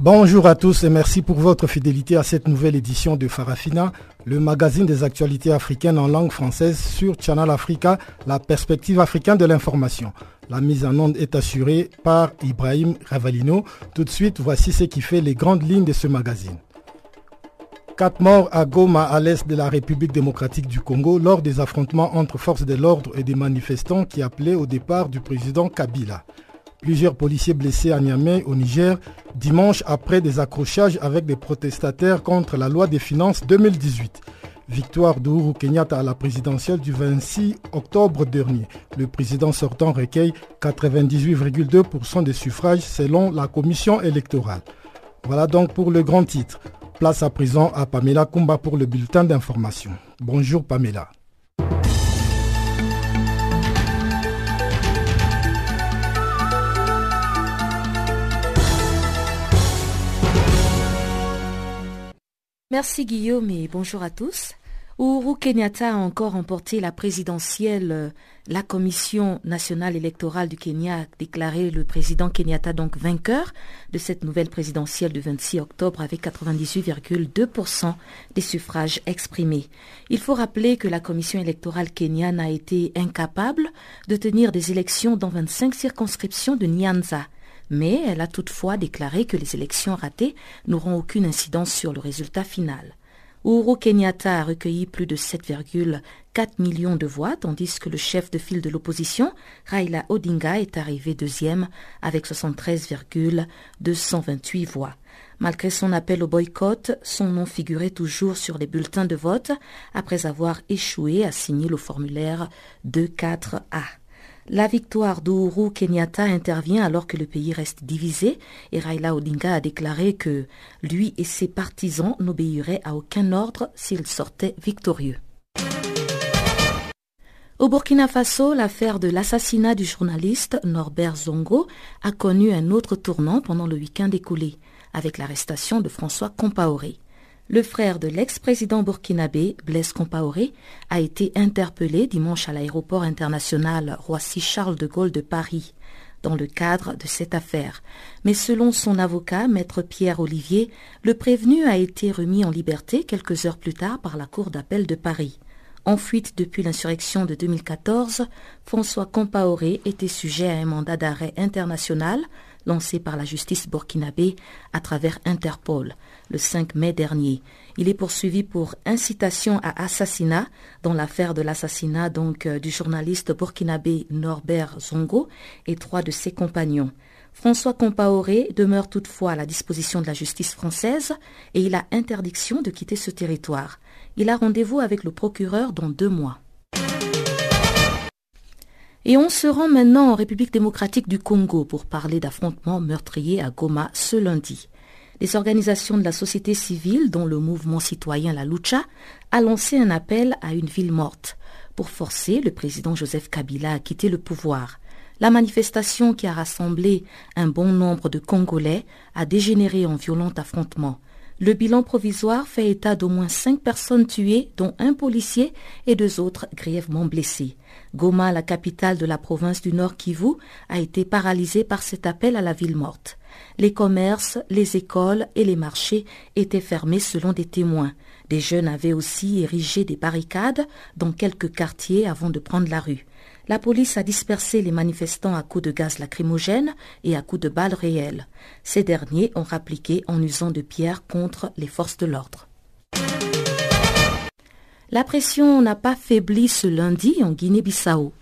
Bonjour à tous et merci pour votre fidélité à cette nouvelle édition de Farafina, le magazine des actualités africaines en langue française sur Channel Africa, la perspective africaine de l'information. La mise en onde est assurée par Ibrahim Ravalino. Tout de suite, voici ce qui fait les grandes lignes de ce magazine. Quatre morts à Goma, à l'est de la République démocratique du Congo, lors des affrontements entre forces de l'ordre et des manifestants qui appelaient au départ du président Kabila. Plusieurs policiers blessés à Niamey, au Niger, dimanche après des accrochages avec des protestataires contre la loi des finances 2018. Victoire d'Ouru Kenyatta à la présidentielle du 26 octobre dernier. Le président sortant recueille 98,2% des suffrages selon la commission électorale. Voilà donc pour le grand titre. Place à présent à Pamela Kumba pour le bulletin d'information. Bonjour Pamela. Merci Guillaume et bonjour à tous. Uhuru Kenyatta a encore remporté la présidentielle. La Commission nationale électorale du Kenya a déclaré le président Kenyatta donc vainqueur de cette nouvelle présidentielle du 26 octobre avec 98,2% des suffrages exprimés. Il faut rappeler que la Commission électorale kenyane a été incapable de tenir des élections dans 25 circonscriptions de Nyanza mais elle a toutefois déclaré que les élections ratées n'auront aucune incidence sur le résultat final. Uhuru Kenyatta a recueilli plus de 7,4 millions de voix, tandis que le chef de file de l'opposition, Raila Odinga, est arrivé deuxième avec 73,228 voix. Malgré son appel au boycott, son nom figurait toujours sur les bulletins de vote après avoir échoué à signer le formulaire 24A. La victoire d'Ouru Kenyatta intervient alors que le pays reste divisé et Raila Odinga a déclaré que lui et ses partisans n'obéiraient à aucun ordre s'il sortait victorieux. Au Burkina Faso, l'affaire de l'assassinat du journaliste Norbert Zongo a connu un autre tournant pendant le week-end écoulé, avec l'arrestation de François Compaoré. Le frère de l'ex-président burkinabé, Blaise Compaoré, a été interpellé dimanche à l'aéroport international Roissy-Charles de Gaulle de Paris dans le cadre de cette affaire. Mais selon son avocat, maître Pierre Olivier, le prévenu a été remis en liberté quelques heures plus tard par la Cour d'appel de Paris. En fuite depuis l'insurrection de 2014, François Compaoré était sujet à un mandat d'arrêt international lancé par la justice burkinabé à travers Interpol le 5 mai dernier. Il est poursuivi pour incitation à assassinat dans l'affaire de l'assassinat donc euh, du journaliste burkinabé Norbert Zongo et trois de ses compagnons. François Compaoré demeure toutefois à la disposition de la justice française et il a interdiction de quitter ce territoire. Il a rendez-vous avec le procureur dans deux mois. Et on se rend maintenant en République démocratique du Congo pour parler d'affrontements meurtriers à Goma ce lundi. Les organisations de la société civile, dont le mouvement citoyen La Lucha, a lancé un appel à une ville morte pour forcer le président Joseph Kabila à quitter le pouvoir. La manifestation qui a rassemblé un bon nombre de Congolais a dégénéré en violent affrontement. Le bilan provisoire fait état d'au moins cinq personnes tuées, dont un policier et deux autres grièvement blessés. Goma, la capitale de la province du Nord Kivu, a été paralysée par cet appel à la ville morte. Les commerces, les écoles et les marchés étaient fermés selon des témoins. Des jeunes avaient aussi érigé des barricades dans quelques quartiers avant de prendre la rue. La police a dispersé les manifestants à coups de gaz lacrymogène et à coups de balles réelles. Ces derniers ont rappliqué en usant de pierres contre les forces de l'ordre. La pression n'a pas faibli ce lundi en Guinée-Bissau.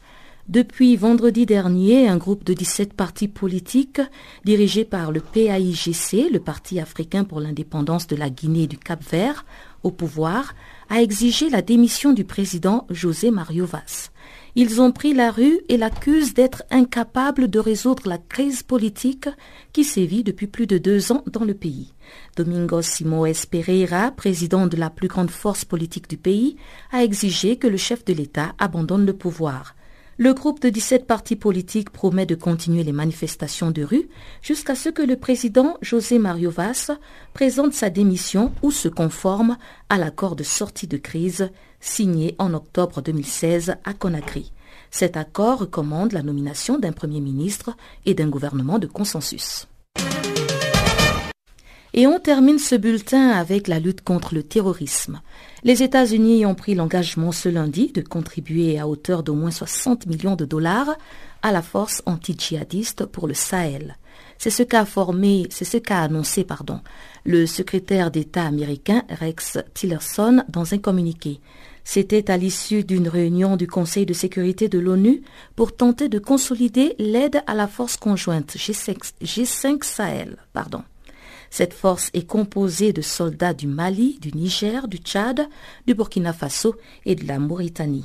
Depuis vendredi dernier, un groupe de 17 partis politiques dirigé par le PAIGC, le Parti africain pour l'indépendance de la Guinée et du Cap-Vert, au pouvoir, a exigé la démission du président José Mario Vaz. Ils ont pris la rue et l'accusent d'être incapables de résoudre la crise politique qui sévit depuis plus de deux ans dans le pays. Domingos Simoes Pereira, président de la plus grande force politique du pays, a exigé que le chef de l'État abandonne le pouvoir. Le groupe de 17 partis politiques promet de continuer les manifestations de rue jusqu'à ce que le président José Mario Vaz présente sa démission ou se conforme à l'accord de sortie de crise signé en octobre 2016 à Conakry. Cet accord recommande la nomination d'un Premier ministre et d'un gouvernement de consensus. Et on termine ce bulletin avec la lutte contre le terrorisme. Les États-Unis ont pris l'engagement ce lundi de contribuer à hauteur d'au moins 60 millions de dollars à la force anti-djihadiste pour le Sahel. C'est ce qu'a formé, c'est ce qu'a annoncé, pardon, le secrétaire d'État américain Rex Tillerson dans un communiqué. C'était à l'issue d'une réunion du Conseil de sécurité de l'ONU pour tenter de consolider l'aide à la force conjointe G5, G5 Sahel, pardon. Cette force est composée de soldats du Mali, du Niger, du Tchad, du Burkina Faso et de la Mauritanie.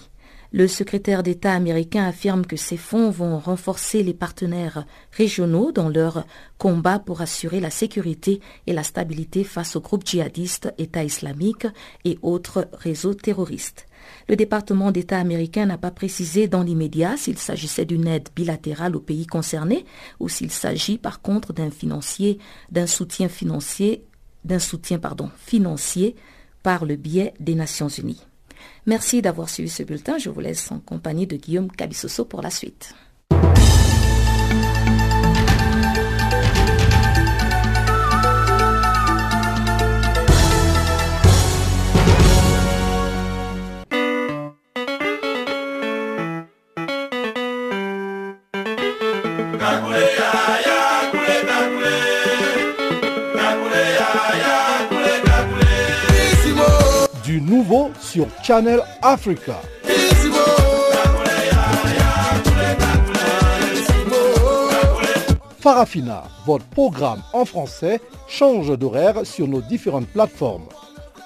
Le secrétaire d'État américain affirme que ces fonds vont renforcer les partenaires régionaux dans leur combat pour assurer la sécurité et la stabilité face aux groupes djihadistes, État islamique et autres réseaux terroristes. Le département d'État américain n'a pas précisé dans l'immédiat s'il s'agissait d'une aide bilatérale aux pays concernés ou s'il s'agit par contre d'un soutien financier, financier par le biais des Nations Unies. Merci d'avoir suivi ce bulletin. Je vous laisse en compagnie de Guillaume Cabissoso pour la suite. Du nouveau sur Channel Africa. Farafina, votre programme en français, change d'horaire sur nos différentes plateformes.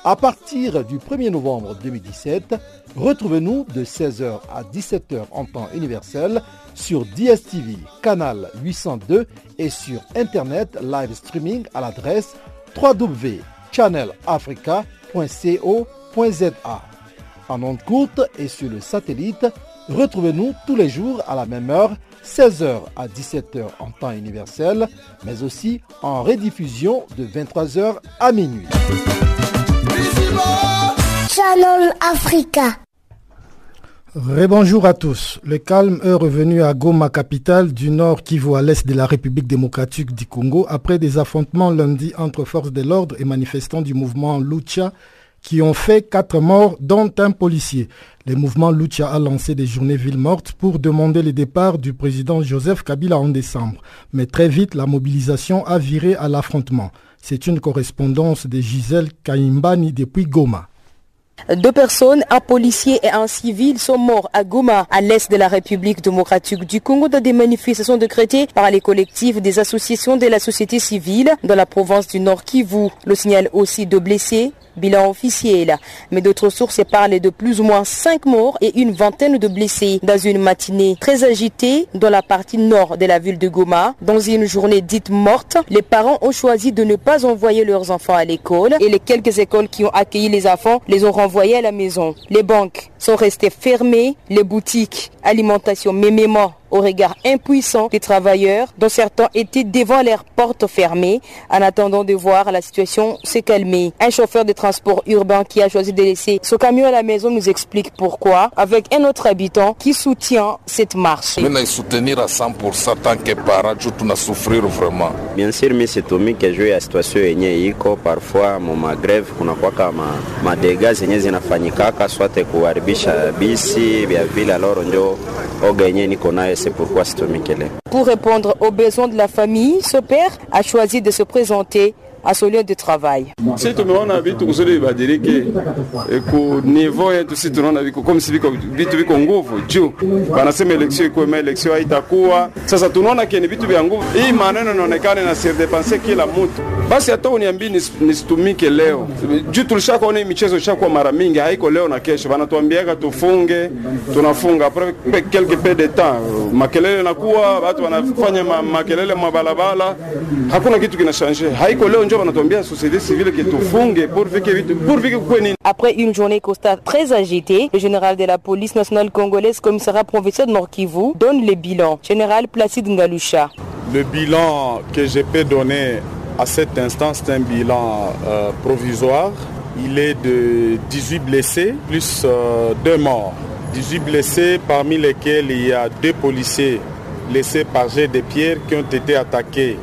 À partir du 1er novembre 2017, retrouvez-nous de 16h à 17h en temps universel sur DSTV, canal 802 et sur Internet live streaming à l'adresse www.channelafrica.co.za. En ondes courtes et sur le satellite, retrouvez-nous tous les jours à la même heure, 16h à 17h en temps universel, mais aussi en rediffusion de 23h à minuit. Channel Africa. Rebonjour à tous. Le calme est revenu à Goma, capitale du nord Kivu à l'est de la République démocratique du Congo, après des affrontements lundi entre forces de l'ordre et manifestants du mouvement Lucha qui ont fait quatre morts, dont un policier. Le mouvement Lucha a lancé des journées villes mortes pour demander le départ du président Joseph Kabila en décembre. Mais très vite, la mobilisation a viré à l'affrontement. C'est une correspondance de Gisèle Kaimbani depuis Goma. Deux personnes, un policier et un civil, sont morts à Goma, à l'est de la République démocratique du Congo, dans des manifestations décrétées par les collectifs des associations de la société civile dans la province du Nord Kivu. Le signal aussi de blessés, bilan officiel. Mais d'autres sources parlent de plus ou moins 5 morts et une vingtaine de blessés dans une matinée très agitée dans la partie nord de la ville de Goma. Dans une journée dite morte, les parents ont choisi de ne pas envoyer leurs enfants à l'école et les quelques écoles qui ont accueilli les enfants les ont renvoyés à la maison. Les banques sont restées fermées, les boutiques, alimentation, mémément au regard impuissant des travailleurs, dont certains étaient devant leurs portes fermées en attendant de voir la situation se calmer. Un chauffeur de transport urbain qui a choisi de laisser son camion à la maison nous explique pourquoi, avec un autre habitant qui soutient cette marche. Soutenir à 100% tant que parent, tuna souffrir vraiment. Bien sûr, mimi situmike juu ya situation yenye iko parfois mu magreve kunakuwa kama madega zenye zinafanyikaka swate kuharibisha bisi vya vile, aloro njo oga yenye niko nayo c'est pourquoi. Pour répondre aux besoins de la famille, ce père a choisi de se présenter à ce lieu de travail. Si tumeona vitu kusudi vibadilike ku niveau yetu, si election ma election. Sasa tunaona vitu vya nguvu, hii maneno inaonekana na sir depenser kila mtu. Basi hata nisitumike leo hii michezo ishakuwa mara mingi, haiko leo na kesho. Tufunge, tunafunga quelques peu de temps, makelele nakuwa watu wanafanya ma, makelele hakuna kitu. Haiko leo wanatuambia société civile que tufunge nini Après une journée constate très agitée, le général de la police nationale congolaise, commissariat provincial de Nord Kivu, donne le bilan. Général Placide Ngalusha. Le bilan que je peux donner à cet instant, c'est un bilan euh, provisoire. Il est de 18 blessés plus euh, deux morts. 18 blessés parmi lesquels il y a deux policiers blessés par jet de pierre qui ont été attaqués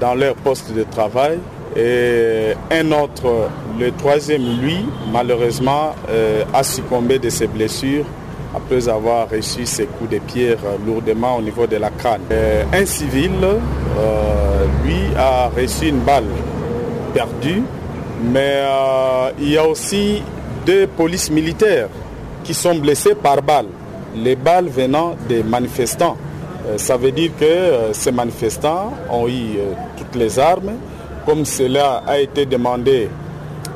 dans leur poste de travail. Et un autre, le troisième, lui, malheureusement, euh, a succombé de ses blessures après avoir reçu ses coups de pierre lourdement au niveau de la crâne. Euh, un civil, euh, lui, a reçu une balle perdue, mais il y a aussi deux polices militaires qui sont blessés par balle. Les balles venant des manifestants. Ça veut dire que ces manifestants ont eu toutes les armes, comme cela a été demandé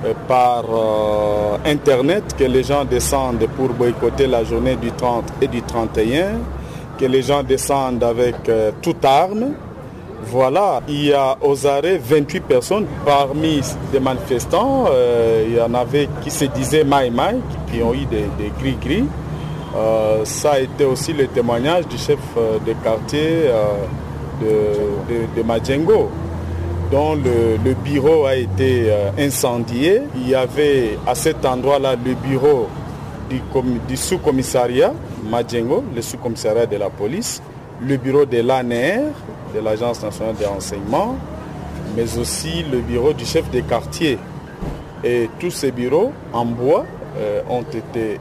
euh, par euh, Internet, que les gens descendent pour boycotter la journée du 30 et du 31, que les gens descendent avec euh, toute arme. Voilà, il y a aux arrêts 28 personnes. Parmi les manifestants, il y en avait qui se disaient Maï Maï, qui ont eu des gris-gris. Ça a été aussi le témoignage du chef de quartier de, de, de Madjengo, dont le, bureau a été euh, incendié. Il y avait à cet endroit-là le bureau du, com- du sous-commissariat Madjengo, le sous-commissariat de la police, le bureau de l'ANR, de l'Agence nationale de renseignement, mais aussi le bureau du chef de quartier. Et tous ces bureaux en bois euh, ont été.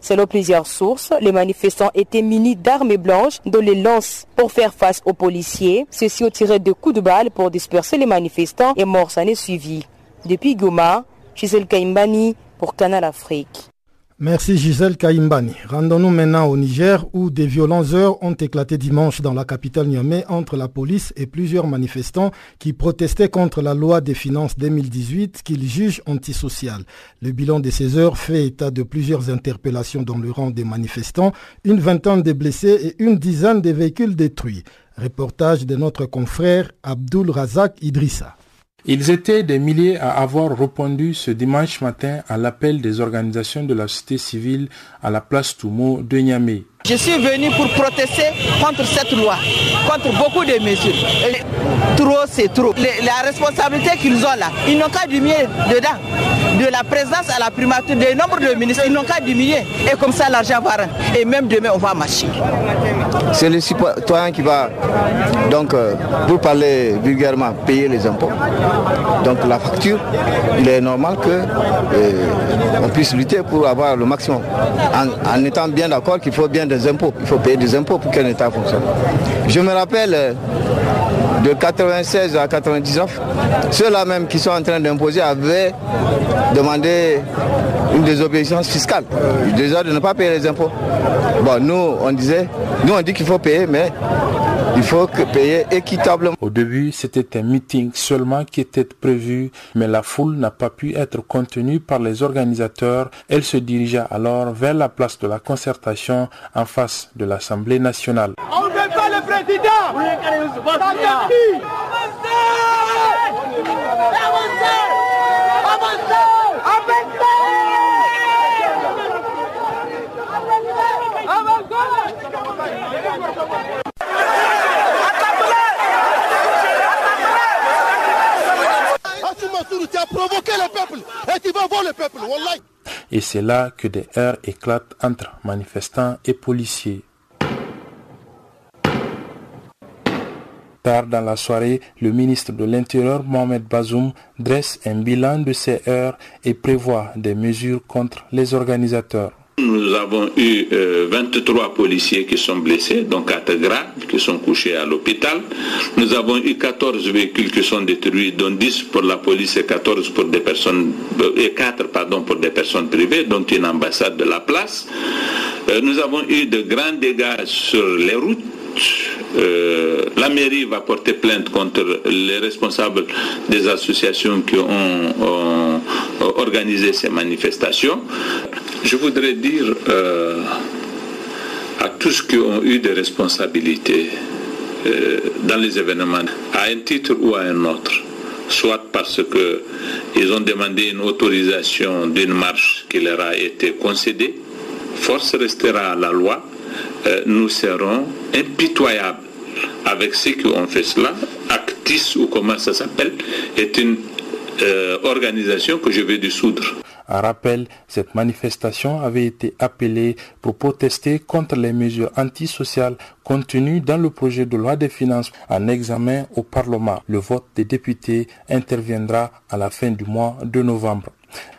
Selon plusieurs sources, les manifestants étaient munis d'armes blanches dont les lances pour faire face aux policiers. Ceux-ci ont tiré de coups de balle pour disperser les manifestants et mort s'en est suivi. Depuis Goma, Gisèle Kaimbani pour Canal Afrique. Merci Gisèle Kaimbani. Rendons-nous maintenant au Niger où des violentes heures ont éclaté dimanche dans la capitale Niamey entre la police et plusieurs manifestants qui protestaient contre la loi des finances 2018 qu'ils jugent antisociale. Le bilan de ces heures fait état de plusieurs interpellations dans le rang des manifestants, une vingtaine de blessés et une dizaine de véhicules détruits. Reportage de notre confrère Abdul Razak Idrissa. Ils étaient des milliers à avoir répondu ce dimanche matin à l'appel des organisations de la société civile à la place Toumo de Niamey. Je suis venu pour protester contre cette loi, contre beaucoup de mesures. Trop, c'est trop. Les- la responsabilité qu'ils ont là, ils n'ont qu'à diminuer dedans. De la présence à la primature, des nombres de ministres, ils n'ont qu'à diminuer. Et comme ça, l'argent va rentrer. Et même demain, on va marcher. C'est le citoyen qui va, donc, euh, pour parler vulgairement, payer les impôts. Donc la facture, il est normal que euh, on puisse lutter pour avoir le maximum. En étant bien d'accord qu'il faut bien des impôts. Il faut payer des impôts pour qu'un État fonctionne. Je me rappelle euh, de 96 à 99, ceux-là même qui sont en train d'imposer avaient demandé une désobéissance fiscale. Déjà de ne pas payer les impôts. Bon, nous, on disait, nous on dit qu'il faut payer, mais il faut que payer équitablement. Au début, c'était un meeting seulement qui était prévu, mais la foule n'a pas pu être contenue par les organisateurs. Elle se dirigea alors vers la place de la concertation en face de l'Assemblée nationale. On ne veut pas le président Tu as provoqué le peuple et tu vas voir le peuple, Wallah. Et c'est là que des heurts éclatent entre manifestants et policiers. Tard dans la soirée, le ministre de l'Intérieur Mohamed Bazoum dresse un bilan de ces heures et prévoit des mesures contre les organisateurs. Nous avons eu euh, 23 policiers qui sont blessés, dont 4 graves, qui sont couchés à l'hôpital. Nous avons eu 14 véhicules qui sont détruits, dont 10 pour la police et 14 pour des personnes, euh, et 4 pardon, pour des personnes privées, dont une ambassade de la place. Euh, nous avons eu de grands dégâts sur les routes. Euh, la mairie va porter plainte contre les responsables des associations qui ont, ont organisé ces manifestations. Je voudrais dire euh, à tous qui ont eu des responsabilités euh, dans les événements, à un titre ou à un autre, soit parce qu'ils ont demandé une autorisation d'une marche qui leur a été concédée. Force restera à la loi. Euh, nous serons impitoyables avec ceux qui ont fait cela. Actis ou comment ça s'appelle est une euh, organisation que je vais dissoudre. À rappel, cette manifestation avait été appelée pour protester contre les mesures antisociales contenues dans le projet de loi des finances en examen au Parlement. Le vote des députés interviendra à la fin du mois de novembre.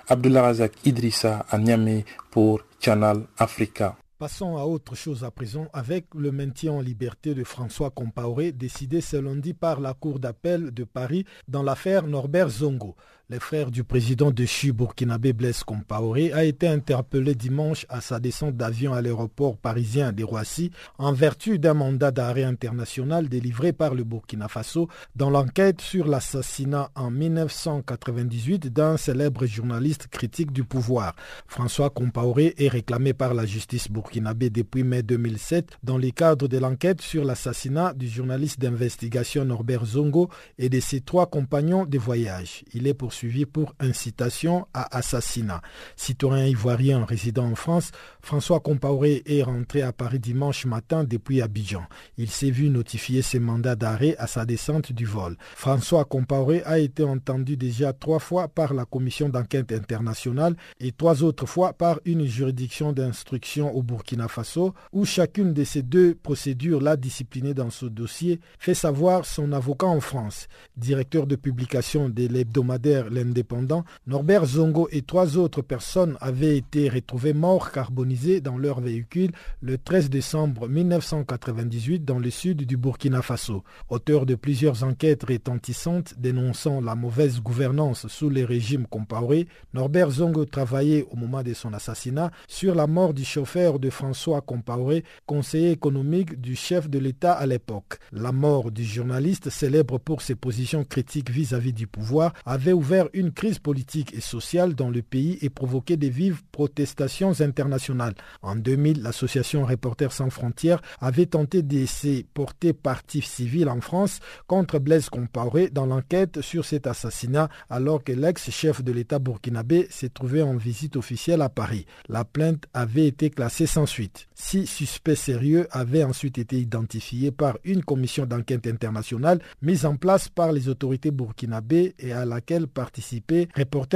Abdullah Razak Idrissa à Niamey pour Channel Africa. Passons à autre chose à présent avec le maintien en liberté de François Compaoré décidé ce lundi par la Cour d'appel de Paris dans l'affaire Norbert Zongo. Le frère du président de CHU burkinabé Blaise Compaoré a été interpellé dimanche à sa descente d'avion à l'aéroport parisien de Roissy en vertu d'un mandat d'arrêt international délivré par le Burkina Faso dans l'enquête sur l'assassinat en 1998 d'un célèbre journaliste critique du pouvoir. François Compaoré est réclamé par la justice burkinabé depuis mai 2007 dans le cadre de l'enquête sur l'assassinat du journaliste d'investigation Norbert Zongo et de ses trois compagnons de voyage. Il est suivi pour incitation à assassinat. Citoyen ivoirien résident en France, François Compaoré est rentré à Paris dimanche matin depuis Abidjan. Il s'est vu notifier ses mandats d'arrêt à sa descente du vol. François Compaoré a été entendu déjà trois fois par la commission d'enquête internationale et trois autres fois par une juridiction d'instruction au Burkina Faso où chacune de ces deux procédures l'a discipliné dans ce dossier, fait savoir son avocat en France. Directeur de publication de l'hebdomadaire l'indépendant, Norbert Zongo et trois autres personnes avaient été retrouvés morts carbonisés dans leur véhicule le 13 décembre 1998 dans le sud du Burkina Faso. Auteur de plusieurs enquêtes rétentissantes dénonçant la mauvaise gouvernance sous les régimes comparés, Norbert Zongo travaillait au moment de son assassinat sur la mort du chauffeur de François Compaoré, conseiller économique du chef de l'État à l'époque. La mort du journaliste, célèbre pour ses positions critiques vis-à-vis -vis du pouvoir, avait ouvert une crise politique et sociale dans le pays et provoqué des vives protestations internationales. En 2000, l'association Reporters sans frontières avait tenté d'essayer porter partie civile en France contre Blaise Compaoré dans l'enquête sur cet assassinat alors que l'ex-chef de l'État burkinabé s'est trouvé en visite officielle à Paris. La plainte avait été classée sans suite. Six suspects sérieux avaient ensuite été identifiés par une commission d'enquête internationale mise en place par les autorités burkinabées et à laquelle participé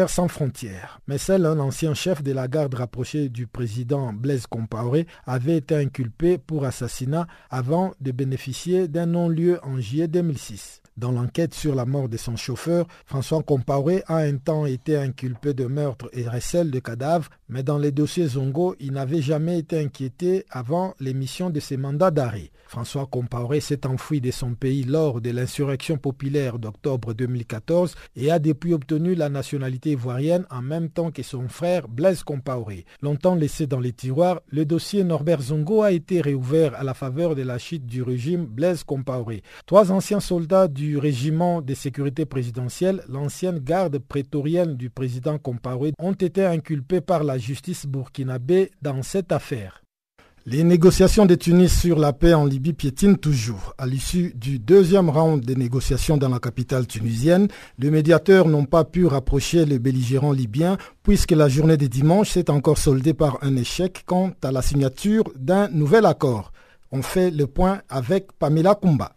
sans frontières. Mais seul un ancien chef de la garde rapproché du président Blaise Compaoré avait été inculpé pour assassinat avant de bénéficier d'un non-lieu en juillet 2006. Dans l'enquête sur la mort de son chauffeur, François Compaoré a un temps été inculpé de meurtre et recel de cadavres, mais dans les dossiers Zongo, il n'avait jamais été inquiété avant l'émission de ses mandats d'arrêt. François Compaoré s'est enfoui de son pays lors de l'insurrection populaire d'octobre 2014 et a depuis obtenu la nationalité ivoirienne en même temps que son frère Blaise Compaoré. Longtemps laissé dans les tiroirs, le dossier Norbert Zongo a été réouvert à la faveur de la chute du régime Blaise Compaoré. Trois anciens soldats du régiment de sécurité présidentielle, l'ancienne garde prétorienne du président Compaoré, ont été inculpés par la justice burkinabé dans cette affaire. Les négociations de Tunis sur la paix en Libye piétinent toujours. À l'issue du deuxième round des négociations dans la capitale tunisienne, les médiateurs n'ont pas pu rapprocher les belligérants libyens puisque la journée de dimanche s'est encore soldée par un échec quant à la signature d'un nouvel accord. On fait le point avec Pamela Kumba.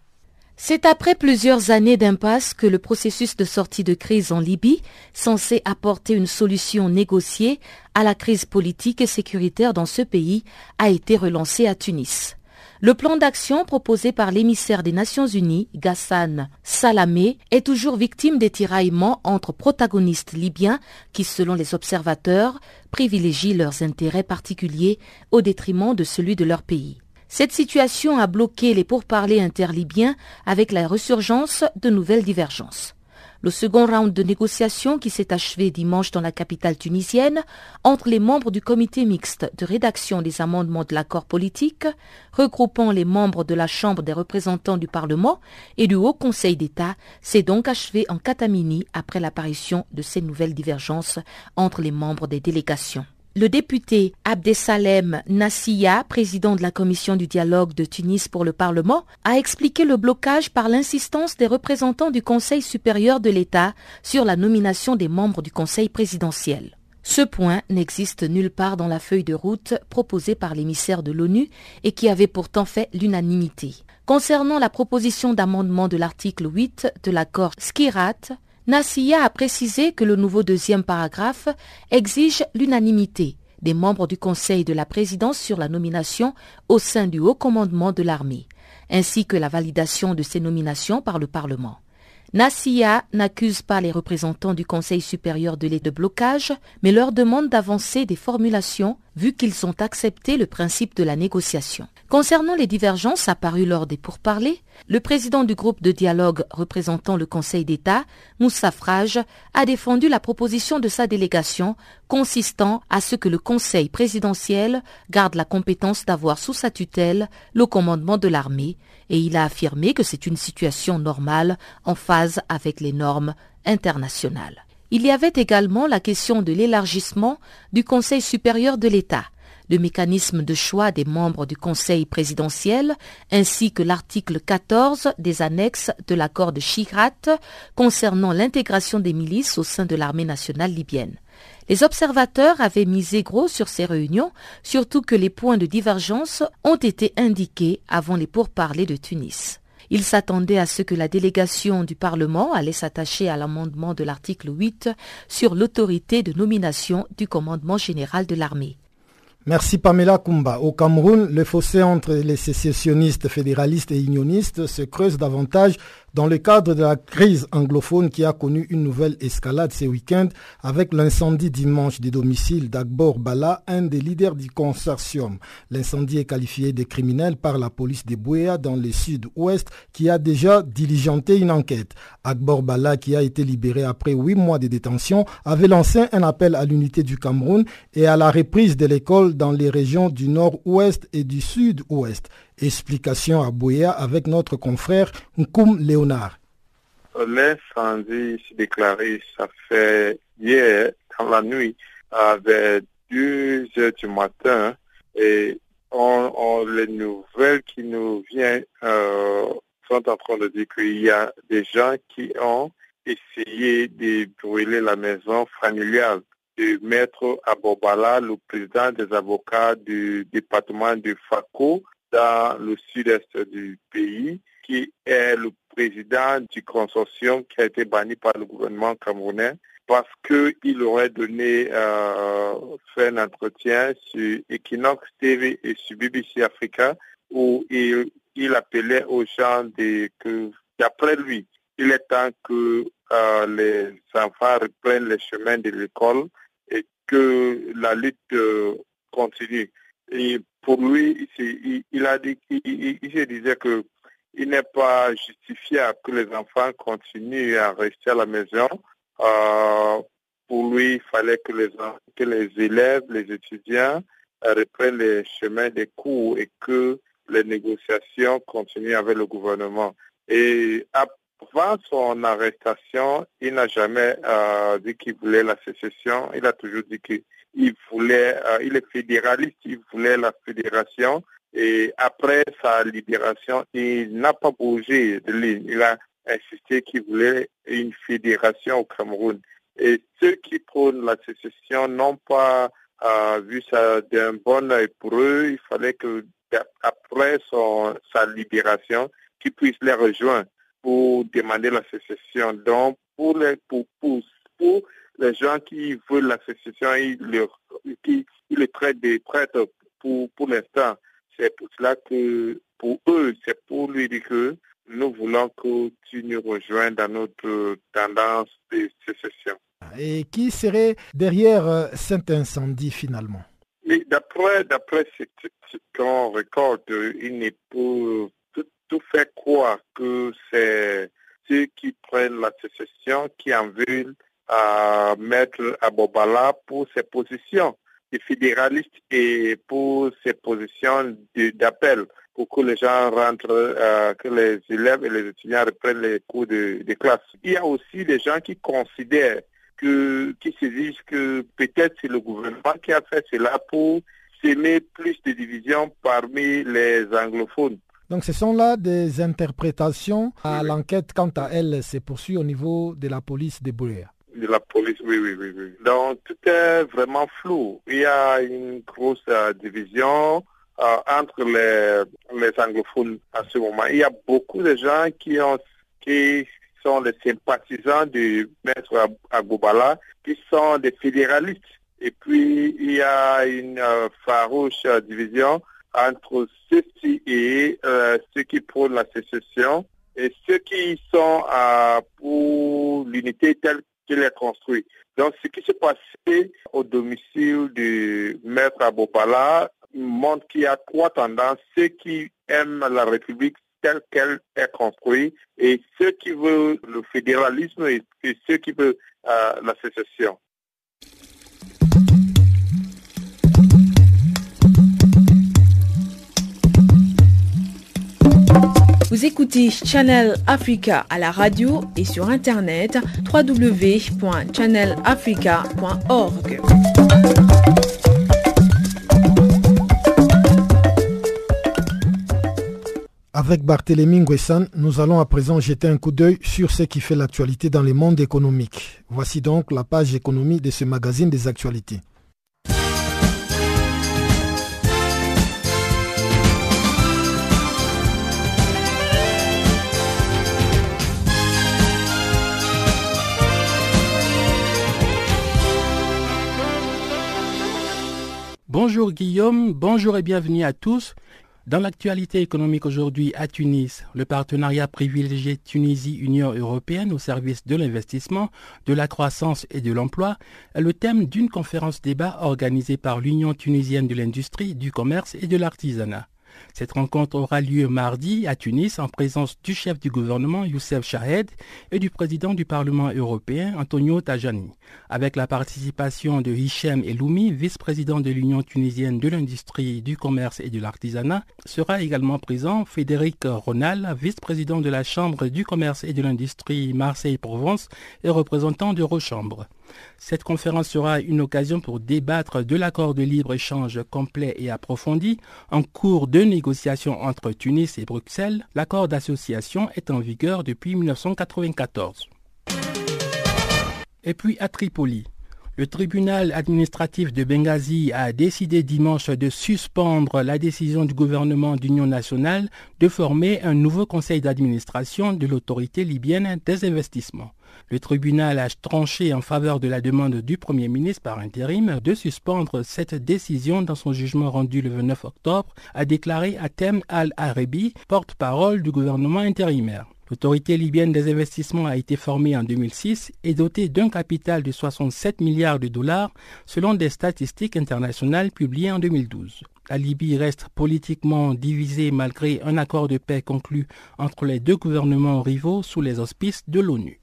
C'est après plusieurs années d'impasse que le processus de sortie de crise en Libye, censé apporter une solution négociée à la crise politique et sécuritaire dans ce pays, a été relancé à Tunis. Le plan d'action proposé par l'émissaire des Nations Unies, Ghassan Salamé, est toujours victime des tiraillements entre protagonistes libyens qui, selon les observateurs, privilégient leurs intérêts particuliers au détriment de celui de leur pays. Cette situation a bloqué les pourparlers interlibyens avec la ressurgence de nouvelles divergences. Le second round de négociations qui s'est achevé dimanche dans la capitale tunisienne entre les membres du comité mixte de rédaction des amendements de l'accord politique, regroupant les membres de la Chambre des représentants du Parlement et du Haut Conseil d'État, s'est donc achevé en catamini après l'apparition de ces nouvelles divergences entre les membres des délégations. Le député Abdesalem Nassia, président de la commission du dialogue de Tunis pour le Parlement, a expliqué le blocage par l'insistance des représentants du Conseil supérieur de l'État sur la nomination des membres du Conseil présidentiel. Ce point n'existe nulle part dans la feuille de route proposée par l'émissaire de l'ONU et qui avait pourtant fait l'unanimité. Concernant la proposition d'amendement de l'article 8 de l'accord Skirat, Nassia a précisé que le nouveau deuxième paragraphe exige l'unanimité des membres du Conseil de la présidence sur la nomination au sein du haut commandement de l'armée, ainsi que la validation de ces nominations par le Parlement. Nassia n'accuse pas les représentants du Conseil supérieur de l'aide de blocage, mais leur demande d'avancer des formulations vu qu'ils ont accepté le principe de la négociation. Concernant les divergences apparues lors des pourparlers, le président du groupe de dialogue représentant le Conseil d'État, Moussa Frage, a défendu la proposition de sa délégation consistant à ce que le Conseil présidentiel garde la compétence d'avoir sous sa tutelle le commandement de l'armée et il a affirmé que c'est une situation normale en phase avec les normes internationales. Il y avait également la question de l'élargissement du Conseil supérieur de l'État, le mécanisme de choix des membres du Conseil présidentiel, ainsi que l'article 14 des annexes de l'accord de Chigrat concernant l'intégration des milices au sein de l'armée nationale libyenne. Les observateurs avaient misé gros sur ces réunions, surtout que les points de divergence ont été indiqués avant les pourparlers de Tunis. Il s'attendait à ce que la délégation du Parlement allait s'attacher à l'amendement de l'article 8 sur l'autorité de nomination du commandement général de l'armée. Merci Pamela Kumba. Au Cameroun, le fossé entre les sécessionnistes fédéralistes et unionistes se creuse davantage dans le cadre de la crise anglophone qui a connu une nouvelle escalade ce week-end avec l'incendie dimanche du domicile d'Agbor Bala, un des leaders du consortium. L'incendie est qualifié de criminel par la police de Bouéa dans le sud-ouest qui a déjà diligenté une enquête. Agbor Bala, qui a été libéré après huit mois de détention, avait lancé un appel à l'unité du Cameroun et à la reprise de l'école dans les régions du nord-ouest et du sud-ouest. Explication à Bouya avec notre confrère Nkoum Léonard. L'incendie s'est déclaré, ça fait hier, dans la nuit, vers 2 heures du matin, et on, les nouvelles qui nous viennent euh, sont en train de dire qu'il y a des gens qui ont essayé de brûler la maison familiale de Maître Abobala, le président des avocats du département de Fako, dans le sud-est du pays, qui est le président du consortium qui a été banni par le gouvernement camerounais parce qu'il aurait donné, euh, fait un entretien sur Equinox TV et sur BBC Africa où il, appelait aux gens que, d'après lui, il est temps que euh, les enfants reprennent les chemins de l'école et que la lutte euh, continue. Et pour lui, il, a dit, il, se disait que il n'est pas justifiable que les enfants continuent à rester à la maison. Euh, pour lui, il fallait que les, les élèves, les étudiants reprennent les chemins des cours et que les négociations continuent avec le gouvernement. Et avant son arrestation, il n'a jamais euh, dit qu'il voulait la sécession. Il a toujours dit qu'il il voulait, euh, il est fédéraliste, il voulait la fédération. Et après sa libération, il n'a pas bougé de ligne. Il a insisté qu'il voulait une fédération au Cameroun. Et ceux qui prônent la sécession n'ont pas euh, vu ça d'un bon œil pour eux. Il fallait que après son, sa libération, qu'ils puissent les rejoindre pour demander la sécession. Donc, pour les, pour, pour, pour les gens qui veulent la sécession, ils, les traitent des prêtres pour, pour l'instant. C'est pour cela que pour eux, c'est pour lui dire que nous voulons que tu nous rejoignes dans notre tendance de sécession. Et qui serait derrière euh, cet incendie finalement? Mais d'après, d'après ce, qu'on récolte, il n'est pas tout, tout fait croire que c'est ceux qui prennent la sécession qui en veulent à mettre Abobala pour ses positions de fédéralistes et pour ses positions d'appel pour que les gens rentrent, euh, que les élèves et les étudiants reprennent les cours de, classe. Il y a aussi des gens qui considèrent que, qui se disent que peut-être c'est le gouvernement qui a fait cela pour s'aimer plus de divisions parmi les anglophones. Donc ce sont là des interprétations. À l'enquête, quant à elle, se poursuit au niveau de la police de Bouléa. De la police, oui, oui, oui, oui. Donc tout est vraiment flou. Il y a une grosse euh, division euh, entre les, les anglophones à ce moment. Il y a beaucoup de gens qui ont qui sont les sympathisants du maître Agoubala, qui sont des fédéralistes. Et puis, il y a une euh, farouche division entre ceux-ci et ceux qui prônent la sécession et ceux qui sont pour l'unité telle qu'elle est construite. Donc, ce qui s'est passé au domicile du maître Abobala montre qu'il y a trois tendances. Ceux qui aiment la République telle qu'elle est construite et ceux qui veulent le fédéralisme et, ceux qui veulent euh, la sécession. Vous écoutez Channel Africa à la radio et sur internet www.channelafrica.org. Avec Barthélémy Nguessan, nous allons à présent jeter un coup d'œil sur ce qui fait l'actualité dans le monde économique. Voici donc la page économie de ce magazine des actualités. Bonjour Guillaume, bonjour et bienvenue à tous. Dans l'actualité économique aujourd'hui à Tunis, le partenariat privilégié Tunisie-Union européenne au service de l'investissement, de la croissance et de l'emploi est le thème d'une conférence débat organisée par l'Union tunisienne de l'industrie, du commerce et de l'artisanat. Cette rencontre aura lieu mardi à Tunis en présence du chef du gouvernement Youssef Chahed et du président du Parlement européen Antonio Tajani, avec la participation de Hichem Eloumi, vice-président de l'Union tunisienne de l'industrie, du commerce et de l'artisanat. Sera également présent Frédéric Ronal, vice-président de la Chambre du commerce et de l'industrie Marseille-Provence et représentant de Rochambre. Cette conférence sera une occasion pour débattre de l'accord de libre-échange complet et approfondi en cours de négociation entre Tunis et Bruxelles. L'accord d'association est en vigueur depuis 1994. Et puis à Tripoli. Le tribunal administratif de Benghazi a décidé dimanche de suspendre la décision du gouvernement d'union nationale de former un nouveau conseil d'administration de l'autorité libyenne des investissements. Le tribunal a tranché en faveur de la demande du Premier ministre par intérim de suspendre cette décision dans son jugement rendu le 29 octobre, a déclaré Atem Al-Arabi, porte-parole du gouvernement intérimaire. L'autorité libyenne des investissements a été formée en 2006 et dotée d'un capital de 67 milliards de dollars selon des statistiques internationales publiées en 2012. La Libye reste politiquement divisée malgré un accord de paix conclu entre les deux gouvernements rivaux sous les auspices de l'ONU.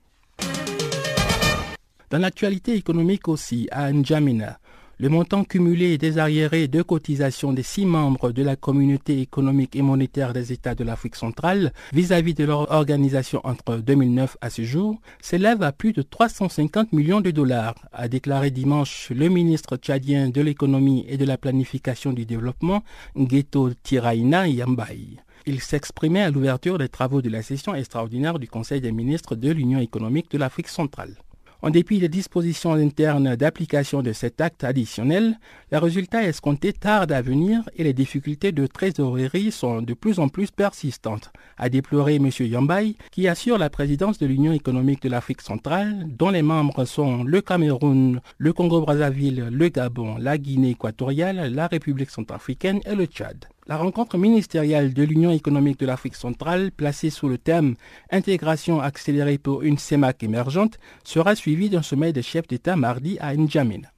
Dans l'actualité économique aussi, à N'Djamena, le montant cumulé des arriérés de cotisation des six membres de la communauté économique et monétaire des États de l'Afrique centrale vis-à-vis de leur organisation entre 2009 à ce jour s'élève à plus de 350 millions de dollars, a déclaré dimanche le ministre tchadien de l'économie et de la planification du développement, Ngeto Tiraina Yambai. Il s'exprimait à l'ouverture des travaux de la session extraordinaire du Conseil des ministres de l'Union économique de l'Afrique centrale. En dépit des dispositions internes d'application de cet acte additionnel, les résultats escomptés tardent à venir et les difficultés de trésorerie sont de plus en plus persistantes, a déploré M. Yambay, qui assure la présidence de l'Union économique de l'Afrique centrale, dont les membres sont le Cameroun, le Congo-Brazzaville, le Gabon, la Guinée équatoriale, la République centrafricaine et le Tchad. La rencontre ministérielle de l'Union économique de l'Afrique centrale, placée sous le thème Intégration accélérée pour une CEMAC émergente, sera suivie d'un sommet des chefs d'État mardi à N'Djamena.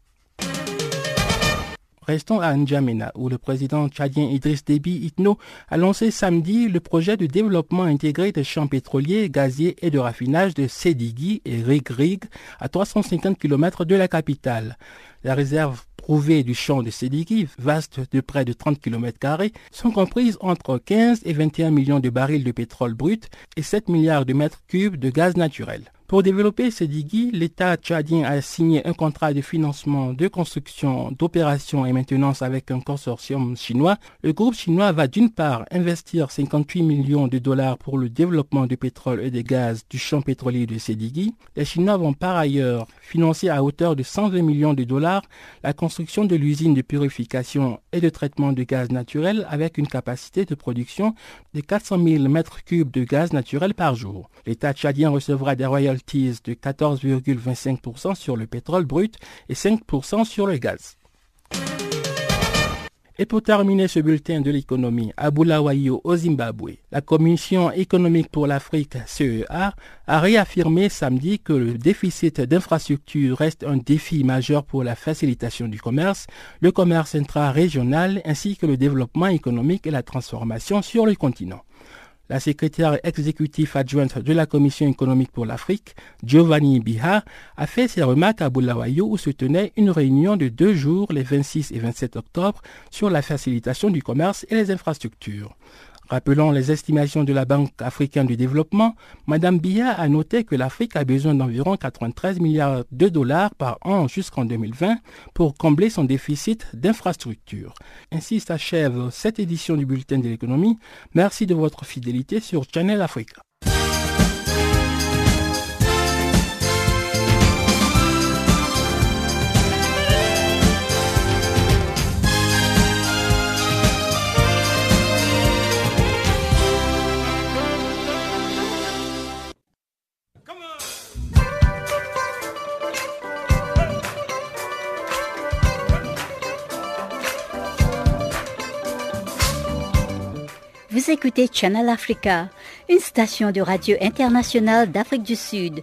Restons à N'Djamena, où le président tchadien Idriss Déby Itno a lancé samedi le projet de développement intégré des champs pétroliers, gaziers et de raffinage de Sédigui et Rig à 350 km de la capitale. La réserve prouvée du champ de Sédigui, vaste de près de 30 km, sont comprises entre 15 et 21 millions de barils de pétrole brut et 7 milliards de mètres cubes de gaz naturel. Pour développer ces digues, l'État tchadien a signé un contrat de financement de construction, d'opération et maintenance avec un consortium chinois. Le groupe chinois va d'une part investir 58 millions de dollars pour le développement du pétrole et des gaz du champ pétrolier de Sédigui. Les Chinois vont par ailleurs financer à hauteur de 120 millions de dollars la construction de l'usine de purification et de traitement de gaz naturel avec une capacité de production de 400 000 mètres cubes de gaz naturel par jour. L'État tchadien recevra des royautés de 14,25% sur le pétrole brut et 5% sur le gaz. Et pour terminer ce bulletin de l'économie, à Bulawayo au Zimbabwe, la Commission économique pour l'Afrique, CEA, a réaffirmé samedi que le déficit d'infrastructures reste un défi majeur pour la facilitation du commerce, le commerce intra-régional ainsi que le développement économique et la transformation sur le continent. La secrétaire exécutive adjointe de la Commission économique pour l'Afrique, Giovanni Biha, a fait ses remarques à Bulawayo où se tenait une réunion de deux jours les 26 et 27 octobre sur la facilitation du commerce et les infrastructures. Rappelant les estimations de la Banque africaine du développement, Mme Biya a noté que l'Afrique a besoin d'environ 93 milliards de dollars par an jusqu'en 2020 pour combler son déficit d'infrastructures. Ainsi s'achève cette édition du Bulletin de l'économie. Merci de votre fidélité sur Channel Africa. Écoutez Channel Africa, une station de radio internationale d'Afrique du Sud.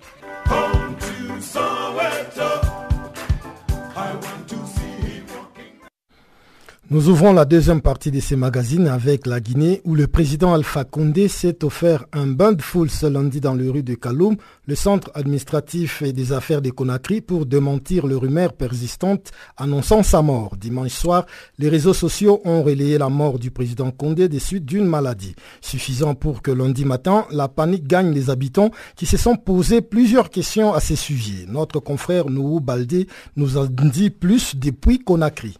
Nous ouvrons la deuxième partie de ces magazines avec la Guinée où le président Alpha Condé s'est offert un bain de foule ce lundi dans les rues de Kaloum, le centre administratif et des affaires de Conakry pour démentir les rumeurs persistantes annonçant sa mort. Dimanche soir, les réseaux sociaux ont relayé la mort du président Condé des suites d'une maladie, suffisant pour que lundi matin, la panique gagne les habitants qui se sont posés plusieurs questions à ces sujets. Notre confrère Nouhou Baldé nous en dit plus depuis Conakry.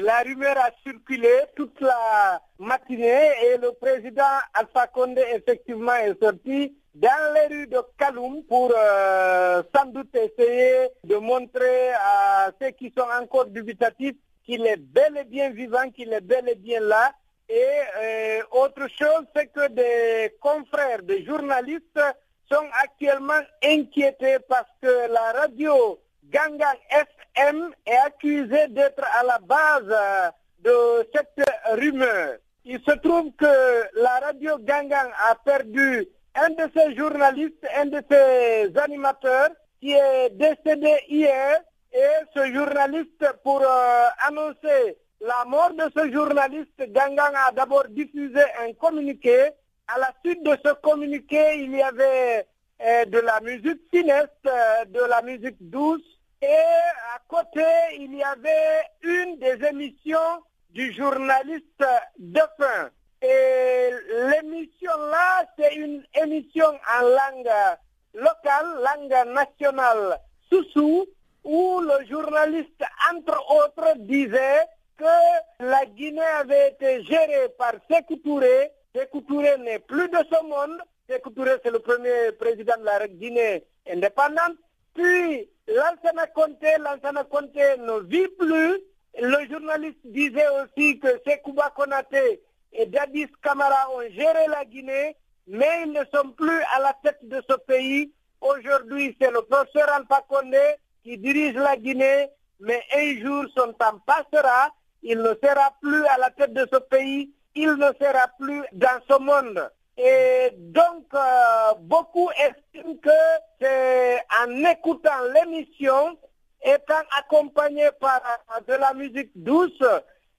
La rumeur a circulé toute la matinée et le président Alpha Condé effectivement est sorti dans les rues de Kaloum pour euh, sans doute essayer de montrer à ceux qui sont encore dubitatifs qu'il est bel et bien vivant, qu'il est bel et bien là. Et euh, autre chose, c'est que des confrères, des journalistes sont actuellement inquiétés parce que la radio Gangang Est accusé d'être à la base euh, de cette rumeur. Il se trouve que la radio Gangang a perdu un de ses journalistes, un de ses animateurs qui est décédé hier et ce journaliste pour euh, annoncer la mort de ce journaliste, Gangang a d'abord diffusé un communiqué. À la suite de ce communiqué, il y avait euh, de la musique funeste, de la musique douce, et à côté, il y avait une des émissions du journaliste Dauphin. Et l'émission-là, c'est une émission en langue locale, langue nationale, Soussou, où le journaliste, entre autres, disait que la Guinée avait été gérée par Sékou Touré. Touré n'est plus de ce monde. Sékou Touré, c'est le premier président de la Guinée indépendante. Puis, Lansana Conté, ne vit plus. Le journaliste disait aussi que Sekouba Konaté et Dadis Kamara ont géré la Guinée, mais ils ne sont plus à la tête de ce pays. Aujourd'hui, c'est le professeur Alpha Condé qui dirige la Guinée, mais un jour son temps passera, il ne sera plus à la tête de ce pays, il ne sera plus dans ce monde. Et donc, euh, beaucoup estiment que c'est en écoutant l'émission, étant accompagné par de la musique douce,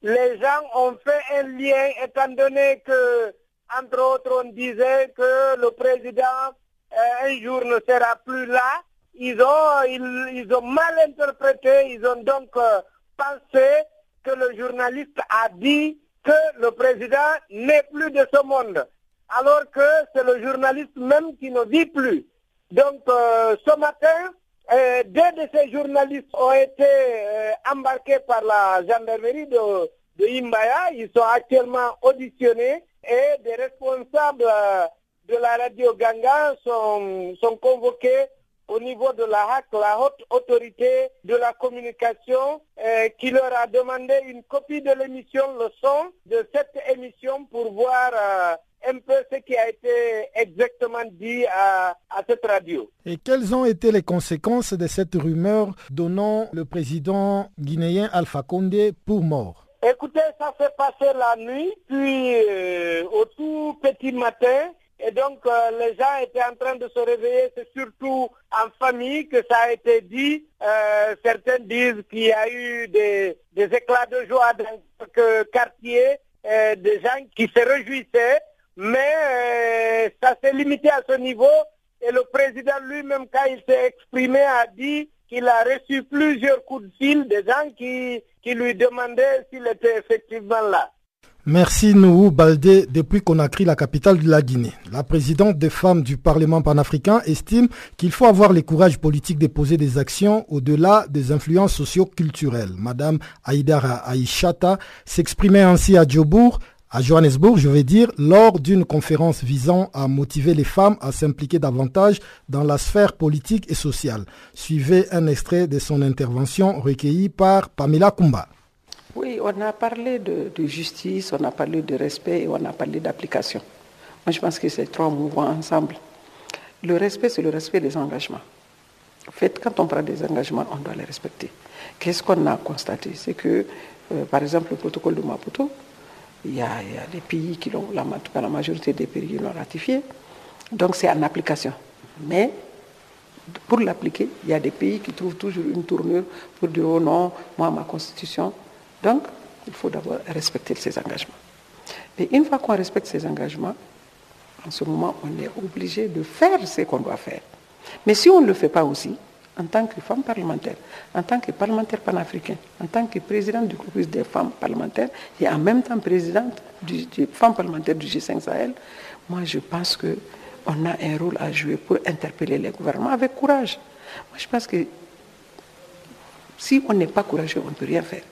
les gens ont fait un lien, étant donné que, entre autres, on disait que le président euh, un jour ne sera plus là. Ils ont, ils, ont mal interprété, ils ont donc euh, pensé que le journaliste a dit que le président n'est plus de ce monde alors que c'est le journaliste même qui ne vit plus. Donc ce matin, deux de ces journalistes ont été embarqués par la gendarmerie de, Imbaya. Ils sont actuellement auditionnés et des responsables de la radio Ganga sont convoqués au niveau de la HAC, la haute autorité de la communication, euh, qui leur a demandé une copie de l'émission, le son de cette émission pour voir euh, un peu ce qui a été exactement dit à, à, cette radio. Et quelles ont été les conséquences de cette rumeur donnant le président guinéen Alpha Condé pour mort? Écoutez, ça s'est passé la nuit, puis euh, au tout petit matin, et donc, euh, les gens étaient en train de se réveiller, c'est surtout en famille que ça a été dit. Euh, certains disent qu'il y a eu des, éclats de joie dans quelques quartiers, euh, des gens qui se réjouissaient, mais ça s'est limité à ce niveau. Et le président lui-même, quand il s'est exprimé, a dit qu'il a reçu plusieurs coups de fil des gens qui lui demandaient s'il était effectivement là. Merci Nouhou Baldé depuis Conakry, la capitale de la Guinée. La présidente des femmes du Parlement panafricain estime qu'il faut avoir le courage politique de poser des actions au-delà des influences socio-culturelles. Madame Aïdara Aïchata s'exprimait ainsi à Djobourg, à Johannesburg, je vais dire, lors d'une conférence visant à motiver les femmes à s'impliquer davantage dans la sphère politique et sociale. Suivez un extrait de son intervention recueilli par Pamela Kumba. Oui, on a parlé de, justice, on a parlé de respect et on a parlé d'application. Moi, je pense que ces trois vont ensemble. Le respect, c'est le respect des engagements. En fait, quand on prend des engagements, on doit les respecter. Qu'est-ce qu'on a constaté? C'est que, euh, par exemple, le protocole de Maputo, il y, a, il y a des pays qui l'ont, en tout cas la majorité des pays l'ont ratifié. Donc c'est en application. Mais pour l'appliquer, il y a des pays qui trouvent toujours une tournure pour dire oh non, moi, ma constitution, donc, il faut d'abord respecter ces engagements. Mais une fois qu'on respecte ces engagements, en ce moment, on est obligé de faire ce qu'on doit faire. Mais si on ne le fait pas aussi, en tant que femme parlementaire, en tant que parlementaire panafricain, en tant que présidente du groupe des femmes parlementaires et en même temps présidente du, des femmes parlementaires du G5 Sahel, moi je pense qu'on a un rôle à jouer pour interpeller les gouvernements avec courage. Moi je pense que si on n'est pas courageux, on ne peut rien faire.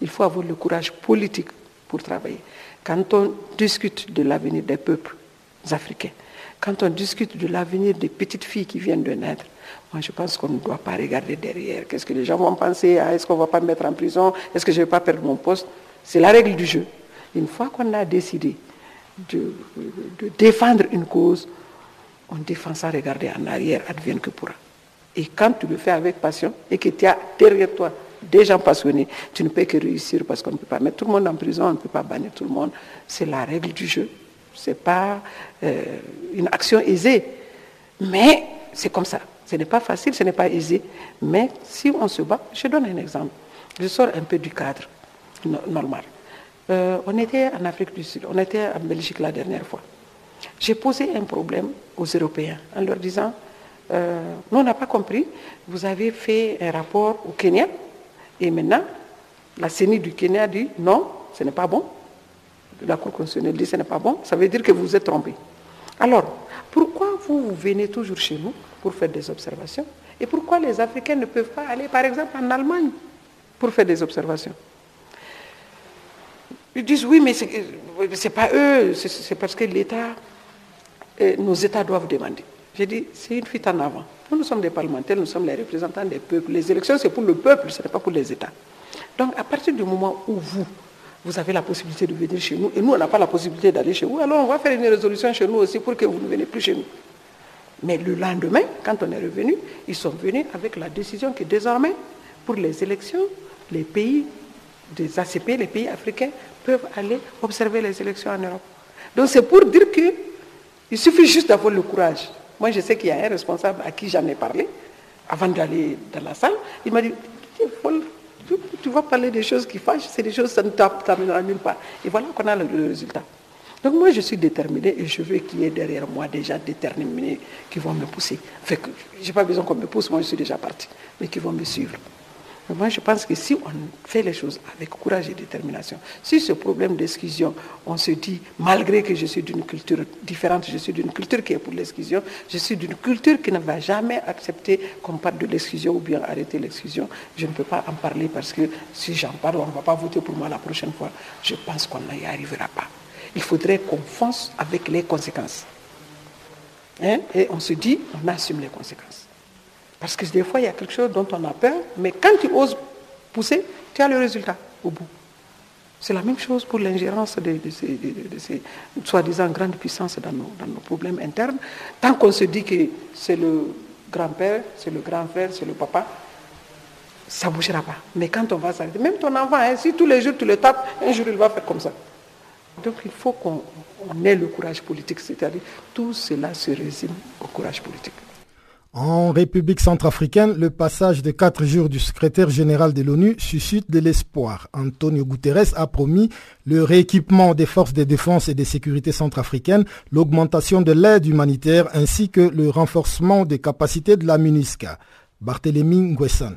Il faut avoir le courage politique pour travailler. Quand on discute de l'avenir des peuples africains, quand on discute de l'avenir des petites filles qui viennent de naître, moi je pense qu'on ne doit pas regarder derrière. Qu'est-ce que les gens vont penser? Ah, Est-ce qu'on ne va pas me mettre en prison? Est-ce que je ne vais pas perdre mon poste? C'est la règle du jeu. Une fois qu'on a décidé de, défendre une cause, on défend sans regarder en arrière, advienne que pourra. Et quand tu le fais avec passion et que tu as derrière toi des gens passionnés, tu ne peux que réussir parce qu'on ne peut pas mettre tout le monde en prison, on ne peut pas bannir tout le monde. C'est la règle du jeu. Ce n'est pas euh, une action aisée. Mais c'est comme ça. Ce n'est pas facile, ce n'est pas aisé. Mais si on se bat, je donne un exemple. Je sors un peu du cadre normal. Euh, on était en Afrique du Sud, on était en Belgique la dernière fois. J'ai posé un problème aux Européens en leur disant, euh, nous on n'a pas compris, vous avez fait un rapport au Kenya, et maintenant, la CENI du Kenya dit non, ce n'est pas bon. La Cour constitutionnelle dit ce n'est pas bon. Ça veut dire que vous êtes trompé. Alors, pourquoi vous, vous venez toujours chez nous pour faire des observations? Et pourquoi les Africains ne peuvent pas aller, par exemple, en Allemagne pour faire des observations? Ils disent oui, mais ce n'est pas eux, c'est parce que l'État, nos États doivent demander. J'ai dit, c'est une fuite en avant. Nous, nous sommes des parlementaires, nous sommes les représentants des peuples. Les élections, c'est pour le peuple, ce n'est pas pour les États. Donc, à partir du moment où vous, vous avez la possibilité de venir chez nous, et nous, on n'a pas la possibilité d'aller chez vous, alors on va faire une résolution chez nous aussi pour que vous ne venez plus chez nous. Mais le lendemain, quand on est revenu, ils sont venus avec la décision que désormais, pour les élections, les pays des ACP, les pays africains, peuvent aller observer les élections en Europe. Donc c'est pour dire qu'il suffit juste d'avoir le courage. Moi, je sais qu'il y a un responsable à qui j'en ai parlé avant d'aller dans la salle. Il m'a dit tu vas parler des choses qui fâchent, c'est des choses, ça ne t'amènera nulle part. Et voilà qu'on a le, résultat. Donc moi, je suis déterminé et je veux qu'il y ait derrière moi gens déterminés qui vont me pousser. Je n'ai pas besoin qu'on me pousse, moi je suis déjà parti, mais qui vont me suivre. Moi, je pense que si on fait les choses avec courage et détermination, si ce problème d'exclusion, on se dit, malgré que je suis d'une culture différente, je suis d'une culture qui est pour l'exclusion, je suis d'une culture qui ne va jamais accepter qu'on parle de l'exclusion ou bien arrêter l'exclusion, je ne peux pas en parler parce que si j'en parle, on ne va pas voter pour moi la prochaine fois. Je pense qu'on n'y arrivera pas. Il faudrait qu'on fonce avec les conséquences. Hein? Et on se dit, on assume les conséquences. Parce que des fois, il y a quelque chose dont on a peur, mais quand tu oses pousser, tu as le résultat au bout. C'est la même chose pour l'ingérence de, ces, soi-disant grandes puissances dans nos, dans nos, problèmes internes. Tant qu'on se dit que c'est le grand-père, c'est le grand frère, c'est le papa, ça ne bougera pas. Mais quand on va s'arrêter, même ton enfant, hein, si tous les jours tu le tapes, un jour il va faire comme ça. Donc il faut qu'on ait le courage politique, c'est-à-dire tout cela se résume au courage politique. En République centrafricaine, le passage de quatre jours du secrétaire général de l'ONU suscite de l'espoir. Antonio Guterres a promis le rééquipement des forces de défense et de sécurité centrafricaines, l'augmentation de l'aide humanitaire ainsi que le renforcement des capacités de la MINUSCA. Barthélémy Nguesson.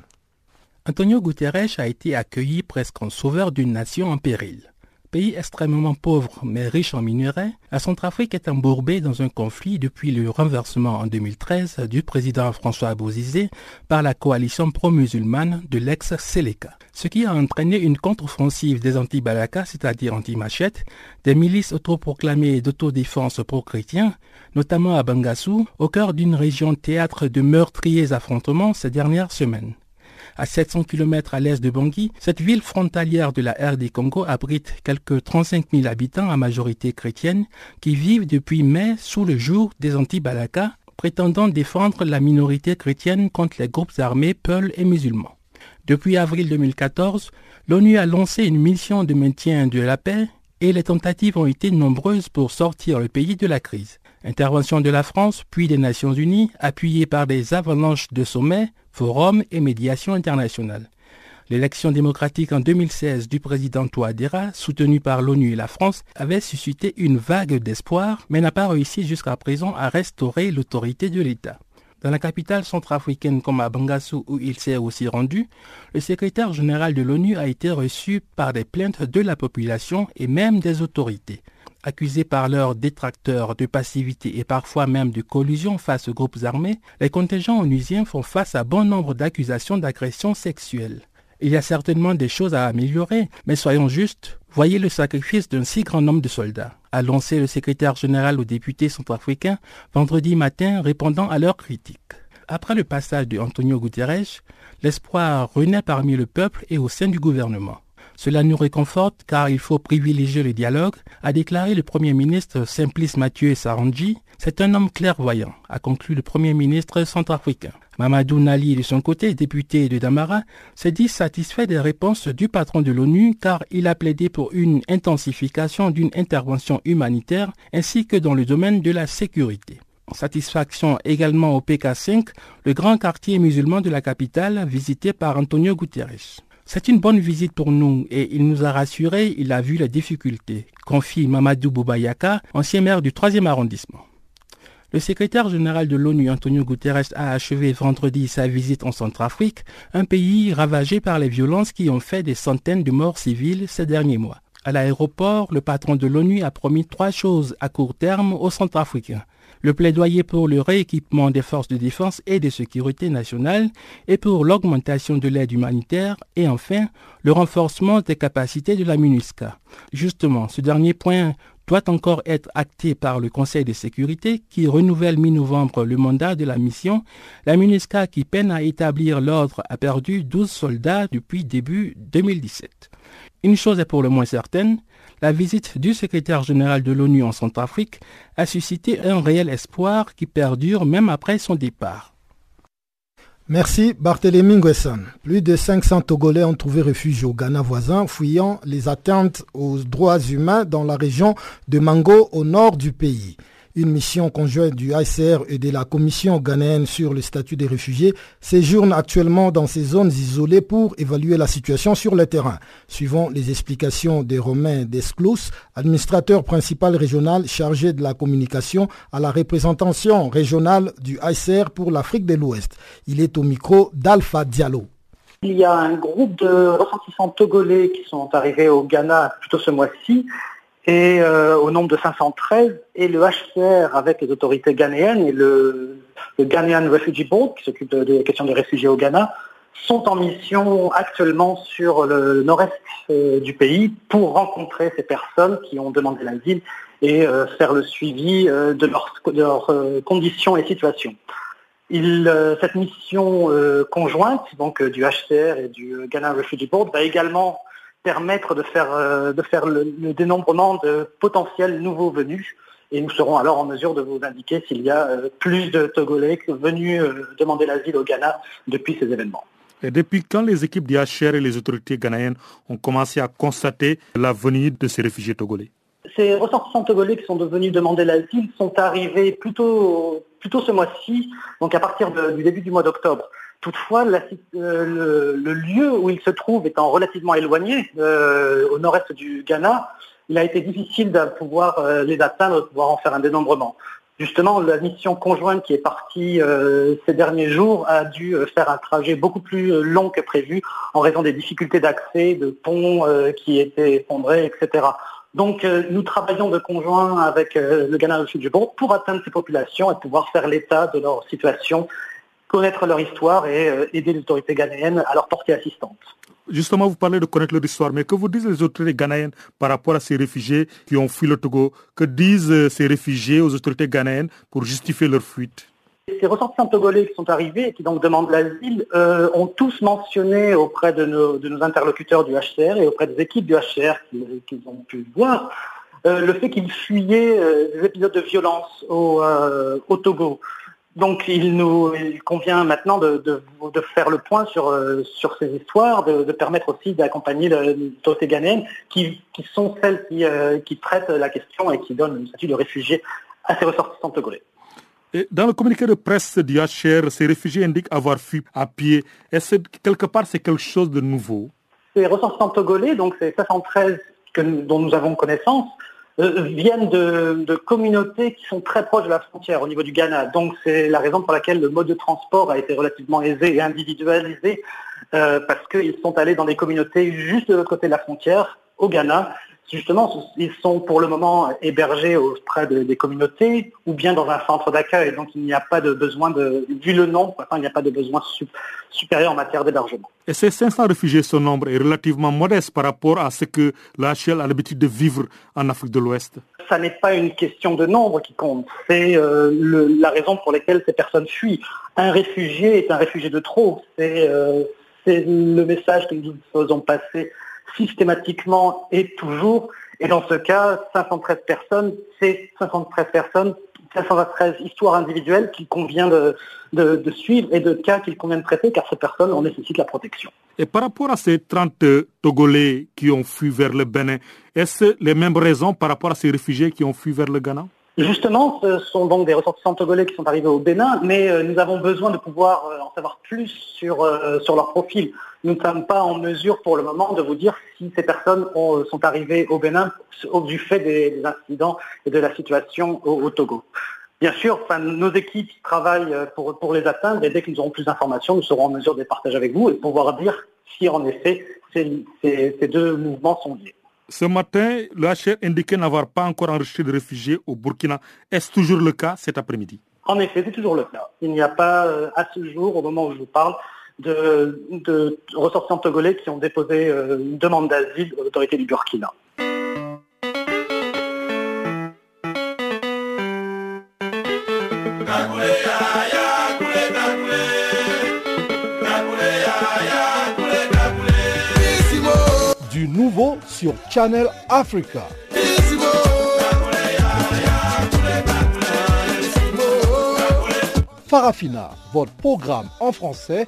Antonio Guterres a été accueilli presque en sauveur d'une nation en péril. Pays extrêmement pauvre mais riche en minerais, la Centrafrique est embourbée dans un conflit depuis le renversement en 2013 du président François Bozizé par la coalition pro-musulmane de l'ex-Seleka, ce qui a entraîné une contre-offensive des anti-Balaka, c'est-à-dire anti-machette, des milices autoproclamées d'autodéfense pro-chrétiens, notamment à Bangassou, au cœur d'une région théâtre de meurtriers affrontements ces dernières semaines. À 700 km à l'est de Bangui, cette ville frontalière de la RD Congo abrite quelques 35 000 habitants à majorité chrétienne qui vivent depuis mai sous le joug des anti-Balaka, prétendant défendre la minorité chrétienne contre les groupes armés Peuls et musulmans. Depuis avril 2014, l'ONU a lancé une mission de maintien de la paix et les tentatives ont été nombreuses pour sortir le pays de la crise. Intervention de la France, puis des Nations Unies, appuyée par des avalanches de sommets, forums et médiations internationales. L'élection démocratique en 2016 du président Touadéra, soutenue par l'ONU et la France, avait suscité une vague d'espoir, mais n'a pas réussi jusqu'à présent à restaurer l'autorité de l'État. Dans la capitale centrafricaine comme à Bangassou où il s'est aussi rendu, le secrétaire général de l'ONU a été reçu par des plaintes de la population et même des autorités. Accusés par leurs détracteurs de passivité et parfois même de collusion face aux groupes armés, les contingents onusiens font face à bon nombre d'accusations d'agression sexuelle. Il y a certainement des choses à améliorer, mais soyons justes, voyez le sacrifice d'un si grand nombre de soldats, a lancé le secrétaire général aux députés centrafricains vendredi matin répondant à leurs critiques. Après le passage de Antonio Guterres, l'espoir renaît parmi le peuple et au sein du gouvernement. Cela nous réconforte car il faut privilégier le dialogue, a déclaré le Premier ministre Simplice Mathieu Sarangi. C'est un homme clairvoyant, a conclu le Premier ministre centrafricain. Mamadou Nali, de son côté, député de Damara, s'est dit satisfait des réponses du patron de l'ONU car il a plaidé pour une intensification d'une intervention humanitaire ainsi que dans le domaine de la sécurité. Satisfaction également au PK5, le grand quartier musulman de la capitale visité par Antonio Guterres. C'est une bonne visite pour nous et il nous a rassurés, il a vu les difficultés, confie Mamadou Boubayaka, ancien maire du 3e arrondissement. Le secrétaire général de l'ONU, Antonio Guterres, a achevé vendredi sa visite en Centrafrique, un pays ravagé par les violences qui ont fait des centaines de morts civiles ces derniers mois. À l'aéroport, le patron de l'ONU a promis trois choses à court terme aux Centrafricains le plaidoyer pour le rééquipement des forces de défense et de sécurité nationale et pour l'augmentation de l'aide humanitaire et enfin le renforcement des capacités de la MINUSCA. Justement, ce dernier point doit encore être acté par le Conseil de sécurité qui renouvelle mi-novembre le mandat de la mission. La MINUSCA qui peine à établir l'ordre a perdu 12 soldats depuis début 2017. Une chose est pour le moins certaine, la visite du secrétaire général de l'ONU en Centrafrique a suscité un réel espoir qui perdure même après son départ. Merci Barthélémy Nguesson. Plus de 500 Togolais ont trouvé refuge au Ghana voisin, fuyant les atteintes aux droits humains dans la région de Mango au nord du pays. Une mission conjointe du ICR et de la Commission ghanéenne sur le statut des réfugiés séjourne actuellement dans ces zones isolées pour évaluer la situation sur le terrain. Suivant les explications de Romain Desclous, administrateur principal régional chargé de la communication à la représentation régionale du ICR pour l'Afrique de l'Ouest. Il est au micro d'Alpha Diallo. Il y a un groupe de ressortissants togolais qui sont arrivés au Ghana plutôt ce mois-ci, et euh, au nombre de 513, et le HCR avec les autorités ghanéennes et le, Ghanaian Refugee Board, qui s'occupe des questions des réfugiés au Ghana, sont en mission actuellement sur le nord-est euh, du pays pour rencontrer ces personnes qui ont demandé l'asile et euh, faire le suivi de leurs conditions et situations. Cette mission conjointe donc du HCR et du Ghana Refugee Board va également permettre de faire, de faire le, dénombrement de potentiels nouveaux venus. Et nous serons alors en mesure de vous indiquer s'il y a plus de Togolais venus demander l'asile au Ghana depuis ces événements. Et depuis quand les équipes du HCR et les autorités ghanéennes ont commencé à constater la venue de ces réfugiés togolais? Ces ressortissants togolais qui sont devenus demander l'asile sont arrivés plutôt, plutôt ce mois-ci, donc à partir du début du mois d'octobre. Toutefois, euh, le, lieu où ils se trouvent étant relativement éloigné, euh, au nord-est du Ghana, il a été difficile de pouvoir euh, les atteindre, de pouvoir en faire un dénombrement. Justement, la mission conjointe qui est partie ces derniers jours a dû faire un trajet beaucoup plus long que prévu en raison des difficultés d'accès, de ponts qui étaient effondrés, etc. Donc euh, nous travaillons de conjoint avec euh, le Ghana du Bourg pour atteindre ces populations et pouvoir faire l'état de leur situation, connaître leur histoire et euh, aider les autorités ghanéennes à leur porter assistance. Justement, vous parlez de connaître leur histoire, mais que vous disent les autorités ghanéennes par rapport à ces réfugiés qui ont fui le Togo? Que disent ces réfugiés aux autorités ghanéennes pour justifier leur fuite? Ces ressortissants togolais qui sont arrivés et qui donc demandent l'asile euh, ont tous mentionné auprès de nos, interlocuteurs du HCR et auprès des équipes du HCR qu'ils ont pu voir euh, le fait qu'ils fuyaient euh, des épisodes de violence au, Togo. Donc il nous convient maintenant de, faire le point sur, ces histoires, de, permettre aussi d'accompagner les ghanéennes qui, sont celles qui, qui traitent la question et qui donnent le statut de réfugié à ces ressortissants togolais dans le communiqué de presse du HR, ces réfugiés indiquent avoir fui à pied. Est-ce que quelque part c'est quelque chose de nouveau? Ces ressortissants togolais, donc ces 513 dont nous avons connaissance, euh, viennent de, communautés qui sont très proches de la frontière au niveau du Ghana. Donc c'est la raison pour laquelle le mode de transport a été relativement aisé et individualisé, euh, parce qu'ils sont allés dans des communautés juste de l'autre côté de la frontière, au Ghana, justement, ils sont pour le moment hébergés auprès des communautés ou bien dans un centre d'accueil. Donc il n'y a pas de besoin de, vu le nombre, il n'y a pas de besoin supérieur en matière d'hébergement. Et ces 500 réfugiés, ce nombre est relativement modeste par rapport à ce que l'HL a l'habitude de vivre en Afrique de l'Ouest Ça n'est pas une question de nombre qui compte, c'est euh, la raison pour laquelle ces personnes fuient. Un réfugié est un réfugié de trop. C'est euh, le message que nous faisons passer systématiquement et toujours. Et dans ce cas, 513 personnes, c'est 513 personnes, 513 histoires individuelles qu'il convient de, de, suivre et de cas qu'il convient de traiter, car ces personnes en nécessitent la protection. Et par rapport à ces 30 Togolais qui ont fui vers le Bénin, est-ce les mêmes raisons par rapport à ces réfugiés qui ont fui vers le Ghana? Justement, ce sont donc des ressortissants togolais qui sont arrivés au Bénin, mais euh, nous avons besoin de pouvoir euh, en savoir plus sur, euh, sur leur profil. Nous ne sommes pas en mesure pour le moment de vous dire si ces personnes sont arrivées au Bénin du fait des, incidents et de la situation au, Togo. Bien sûr, nos équipes travaillent pour, pour les atteindre et dès que nous aurons plus d'informations, nous serons en mesure de les partager avec vous et de pouvoir dire si en effet ces deux mouvements sont liés. Ce matin, le HR indiquait n'avoir pas encore enregistré de réfugiés au Burkina. Est-ce toujours le cas cet après-midi? En effet, c'est toujours le cas. Il n'y a pas, euh, à ce jour, au moment où je vous parle, de, ressortissants togolais qui ont déposé euh, une demande d'asile aux autorités du Burkina. nouveau sur Channel Africa. Farafina, votre programme en français,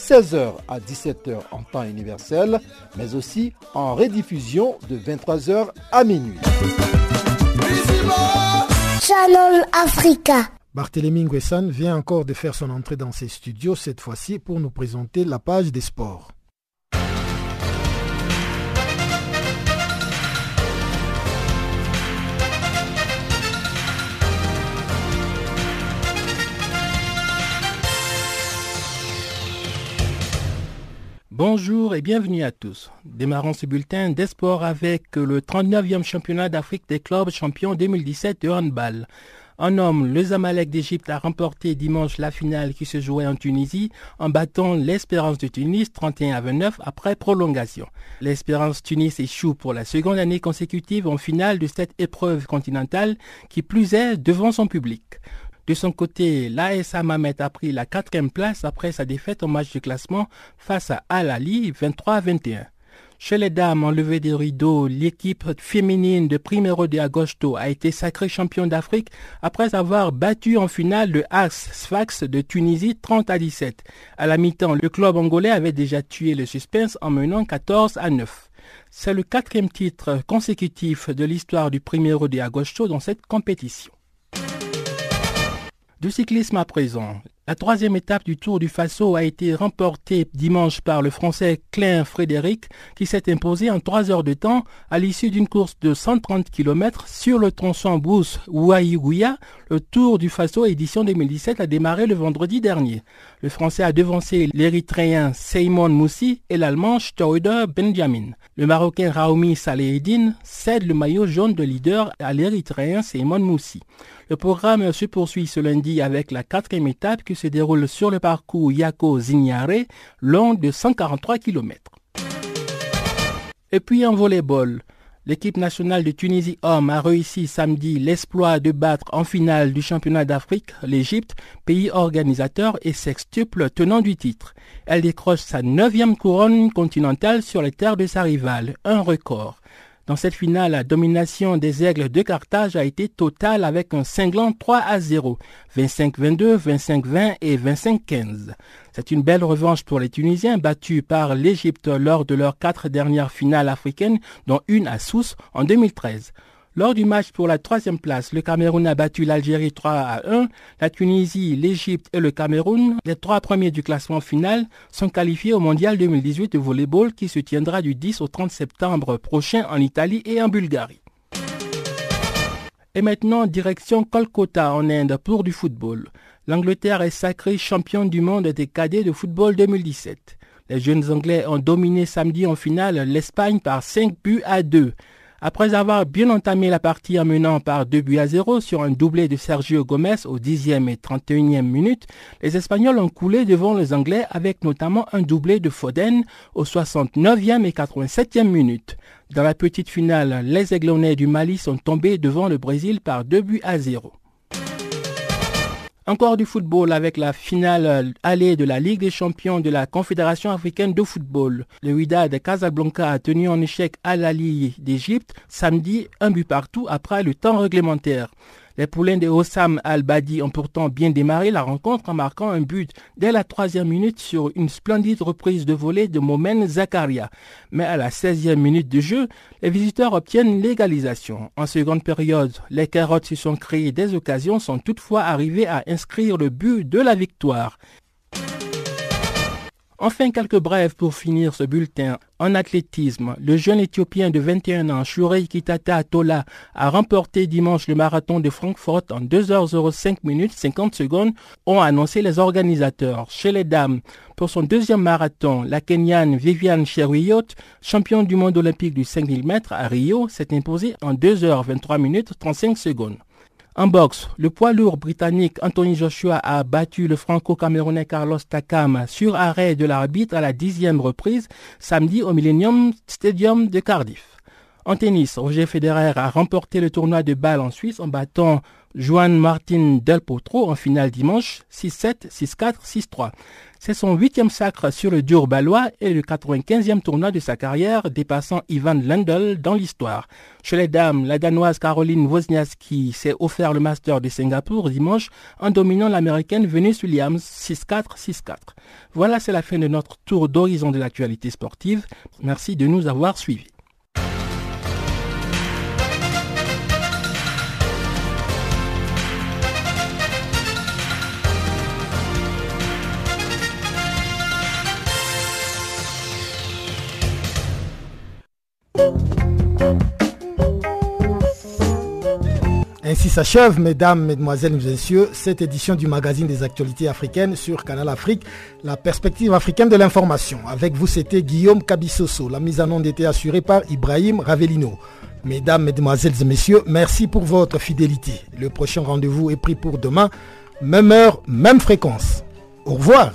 16h à 17h en temps universel, mais aussi en rediffusion de 23h à minuit. Channel Africa. Barthélémy Nguessan vient encore de faire son entrée dans ses studios, cette fois-ci pour nous présenter la page des sports. Bonjour et bienvenue à tous. Démarrons ce bulletin des avec le 39e championnat d'Afrique des clubs champions 2017 de handball. En homme, le Zamalek d'Égypte a remporté dimanche la finale qui se jouait en Tunisie en battant l'Espérance de Tunis 31 à 29 après prolongation. L'Espérance Tunis échoue pour la seconde année consécutive en finale de cette épreuve continentale qui plus est devant son public. De son côté, l'AS Mamet a pris la quatrième place après sa défaite au match de classement face à Al Ali 23 à 21. Chez les dames en levée des rideaux, l'équipe féminine de Primero de Agosto a été sacrée champion d'Afrique après avoir battu en finale le AS Sfax de Tunisie 30 à 17. À la mi-temps, le club angolais avait déjà tué le suspense en menant 14 à 9. C'est le quatrième titre consécutif de l'histoire du Primero de Agosto dans cette compétition. Du cyclisme à présent. La troisième étape du Tour du Faso a été remportée dimanche par le Français Klein Frédéric qui s'est imposé en trois heures de temps à l'issue d'une course de 130 km sur le tronçon Bous Ouaïgouya. Le Tour du Faso édition 2017 a démarré le vendredi dernier. Le Français a devancé l'Érythréen Seymon Moussi et l'Allemand Stauder Benjamin. Le Marocain Raoumi Salehedine cède le maillot jaune de leader à l'Érythréen Seymon Moussi. Le programme se poursuit ce lundi avec la quatrième étape qui se déroule sur le parcours Yako-Zignare, long de 143 km. Et puis en volleyball, l'équipe nationale de Tunisie homme a réussi samedi l'exploit de battre en finale du championnat d'Afrique l'Égypte, pays organisateur et sextuple tenant du titre. Elle décroche sa neuvième couronne continentale sur les terres de sa rivale, un record. Dans cette finale, la domination des Aigles de Carthage a été totale avec un cinglant 3 à 0, 25-22, 25-20 et 25-15. C'est une belle revanche pour les Tunisiens battus par l'Égypte lors de leurs quatre dernières finales africaines, dont une à Sousse en 2013. Lors du match pour la troisième place, le Cameroun a battu l'Algérie 3 à 1. La Tunisie, l'Égypte et le Cameroun, les trois premiers du classement final, sont qualifiés au Mondial 2018 de volleyball qui se tiendra du 10 au 30 septembre prochain en Italie et en Bulgarie. Et maintenant, direction Kolkata en Inde pour du football. L'Angleterre est sacrée championne du monde des cadets de football 2017. Les jeunes Anglais ont dominé samedi en finale l'Espagne par 5 buts à 2. Après avoir bien entamé la partie en menant par 2 buts à 0 sur un doublé de Sergio Gomez au 10e et 31e minute, les Espagnols ont coulé devant les Anglais avec notamment un doublé de Foden au 69e et 87e minute. Dans la petite finale, les Aiglonnais du Mali sont tombés devant le Brésil par 2 buts à 0. Encore du football avec la finale allée de la Ligue des champions de la Confédération africaine de football. Le Wydad de Casablanca a tenu en échec Al-Ali d'Égypte samedi, un but partout après le temps réglementaire. Les poulains de Hossam Al-Badi ont pourtant bien démarré la rencontre en marquant un but dès la troisième minute sur une splendide reprise de volée de Momen Zakaria. Mais à la 16e minute de jeu, les visiteurs obtiennent l'égalisation. En seconde période, les carottes se sont créées des occasions, sont toutefois arrivées à inscrire le but de la victoire. Enfin, quelques brèves pour finir ce bulletin. En athlétisme, le jeune Éthiopien de 21 ans, Shurei Kitata Tola, a remporté dimanche le marathon de Francfort en 2h05 minutes 50 secondes, ont annoncé les organisateurs. Chez les dames, pour son deuxième marathon, la Kenyane Viviane Cheruiyot, championne du monde olympique du 5000 mètres à Rio, s'est imposée en 2h23 minutes 35 secondes. En boxe, le poids lourd britannique Anthony Joshua a battu le franco-camerounais Carlos Takam sur arrêt de l'arbitre à la dixième reprise samedi au Millennium Stadium de Cardiff. En tennis, Roger Federer a remporté le tournoi de balle en Suisse en battant Juan Martin Del Potro en finale dimanche 6-7, 6-4, 6-3. C'est son huitième sacre sur le dur balois et le 95e tournoi de sa carrière, dépassant Ivan Lendl dans l'histoire. Chez les dames, la Danoise Caroline Wozniacki s'est offert le Master de Singapour dimanche en dominant l'Américaine Venus Williams 6-4, 6-4. Voilà, c'est la fin de notre tour d'horizon de l'actualité sportive. Merci de nous avoir suivis. Ainsi s'achève, mesdames, mesdemoiselles, messieurs, cette édition du magazine des actualités africaines sur Canal Afrique, la perspective africaine de l'information. Avec vous, c'était Guillaume Cabissoso. La mise en onde était assurée par Ibrahim Ravelino. Mesdames, mesdemoiselles et messieurs, merci pour votre fidélité. Le prochain rendez-vous est pris pour demain, même heure, même fréquence. Au revoir.